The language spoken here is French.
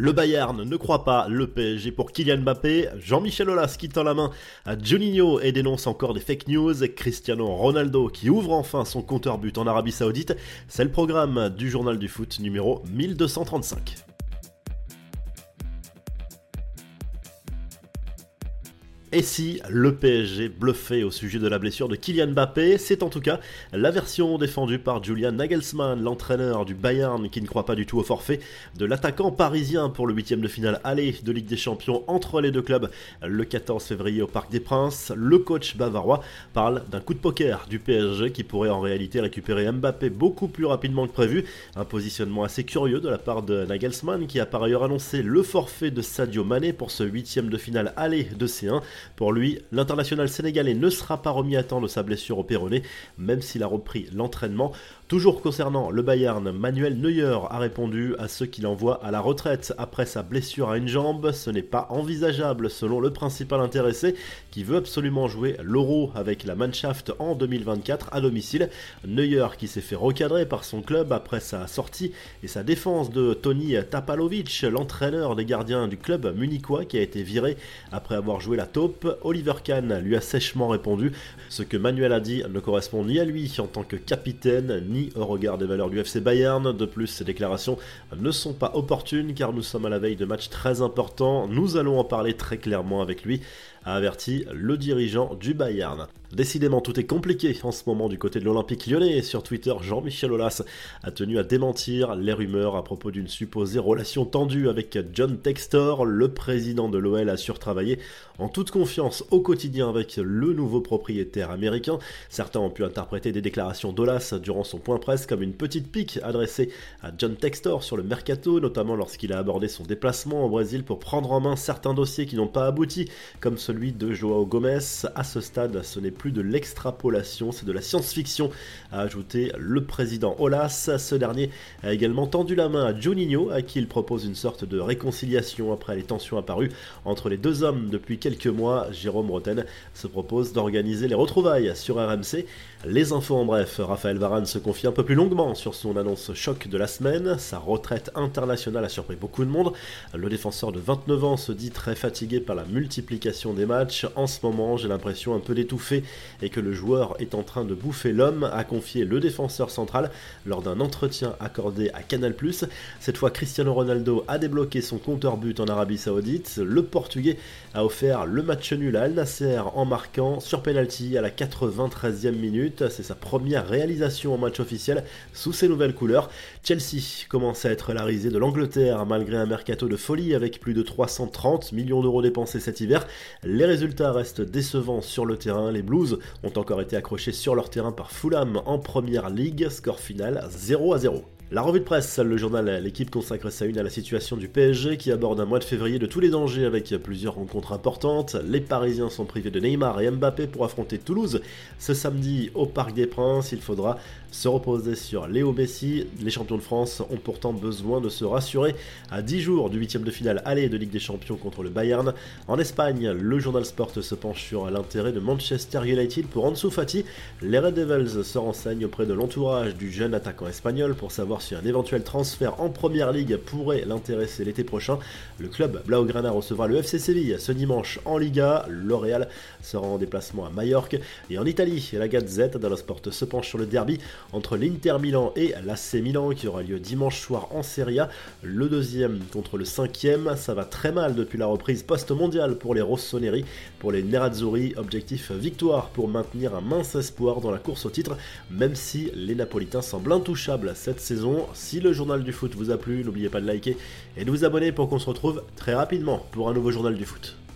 Le Bayern ne croit pas le PSG pour Kylian Mbappé. Jean-Michel Aulas qui tend la main à Juninho et dénonce encore des fake news. Cristiano Ronaldo qui ouvre enfin son compteur but en Arabie Saoudite. C'est le programme du journal du foot numéro 1235. Et si le PSG bluffait au sujet de la blessure de Kylian Mbappé, c'est en tout cas la version défendue par Julian Nagelsmann, l'entraîneur du Bayern qui ne croit pas du tout au forfait de l'attaquant parisien pour le huitième de finale aller de Ligue des Champions entre les deux clubs le 14 février au Parc des Princes. Le coach bavarois parle d'un coup de poker du PSG qui pourrait en réalité récupérer Mbappé beaucoup plus rapidement que prévu. Un positionnement assez curieux de la part de Nagelsmann qui a par ailleurs annoncé le forfait de Sadio Mané pour ce huitième de finale aller de C1. Pour lui, l'international sénégalais ne sera pas remis à temps de sa blessure au péroné, même s'il a repris l'entraînement. Toujours concernant le Bayern, Manuel Neuer a répondu à ceux qui l'envoient à la retraite après sa blessure à une jambe. Ce n'est pas envisageable selon le principal intéressé qui veut absolument jouer l'Euro avec la Mannschaft en 2024 à domicile. Neuer qui s'est fait recadrer par son club après sa sortie et sa défense de Tony Tapalovic, l'entraîneur des gardiens du club munichois qui a été viré après avoir joué la taupe. Oliver Kahn lui a sèchement répondu ce que Manuel a dit ne correspond ni à lui en tant que capitaine ni au regard des valeurs du FC Bayern. De plus, ces déclarations ne sont pas opportunes car nous sommes à la veille de matchs très importants. Nous allons en parler très clairement avec lui a averti le dirigeant du Bayern. Décidément, tout est compliqué en ce moment du côté de l'Olympique lyonnais sur Twitter, Jean-Michel Aulas a tenu à démentir les rumeurs à propos d'une supposée relation tendue avec John Textor. Le président de l'OL a surtravaillé en toute confiance au quotidien avec le nouveau propriétaire américain. Certains ont pu interpréter des déclarations d'Aulas durant son point presse comme une petite pique adressée à John Textor sur le mercato, notamment lorsqu'il a abordé son déplacement au Brésil pour prendre en main certains dossiers qui n'ont pas abouti, comme celui de Joao Gomez. À ce stade, ce n'est plus de l'extrapolation, c'est de la science-fiction, a ajouté le président Olas. Ce dernier a également tendu la main à Juninho, à qui il propose une sorte de réconciliation après les tensions apparues entre les deux hommes depuis quelques mois. Jérôme Roten se propose d'organiser les retrouvailles sur RMC. Les infos en bref, Raphaël Varane se confie un peu plus longuement sur son annonce choc de la semaine. Sa retraite internationale a surpris beaucoup de monde. Le défenseur de 29 ans se dit très fatigué par la multiplication des matchs. En ce moment, j'ai l'impression un peu d'étouffer et que le joueur est en train de bouffer l'homme, a confié le défenseur central lors d'un entretien accordé à Canal+. Cette fois, Cristiano Ronaldo a débloqué son compteur but en Arabie Saoudite. Le Portugais a offert le match nul à Al Nasser en marquant sur penalty à la 93e minute. C'est sa première réalisation en match officiel sous ses nouvelles couleurs. Chelsea commence à être la risée de l'Angleterre malgré un mercato de folie avec plus de 330 millions d'euros dépensés cet hiver. Les résultats restent décevants sur le terrain. Les Blues ont encore été accrochés sur leur terrain par Fulham en première ligue. Score final 0 à 0. La revue de presse, le journal L'équipe consacre sa une à la situation du PSG qui aborde un mois de février de tous les dangers avec plusieurs rencontres importantes. Les Parisiens sont privés de Neymar et Mbappé pour affronter Toulouse ce samedi au Parc des Princes. Il faudra se reposer sur Léo Messi. Les champions de France ont pourtant besoin de se rassurer à 10 jours du huitième de finale aller de Ligue des Champions contre le Bayern. En Espagne, le journal Sport se penche sur l'intérêt de Manchester United pour Ansu Fati. Les Red Devils se renseignent auprès de l'entourage du jeune attaquant espagnol pour savoir si un éventuel transfert en première ligue pourrait l'intéresser l'été prochain. Le club Blaugrana recevra le FC Séville ce dimanche en Liga. L'Oréal sera en déplacement à Majorque. Et en Italie, la Gazette dello Sport se penche sur le derby entre l'Inter Milan et l'AC Milan qui aura lieu dimanche soir en Serie A. Le deuxième contre le cinquième. Ça va très mal depuis la reprise post-mondiale pour les Rossoneri. Pour les Nerazzurri, objectif victoire pour maintenir un mince espoir dans la course au titre, même si les Napolitains semblent intouchables cette si le journal du foot vous a plu, n'oubliez pas de liker et de vous abonner pour qu'on se retrouve très rapidement pour un nouveau journal du foot.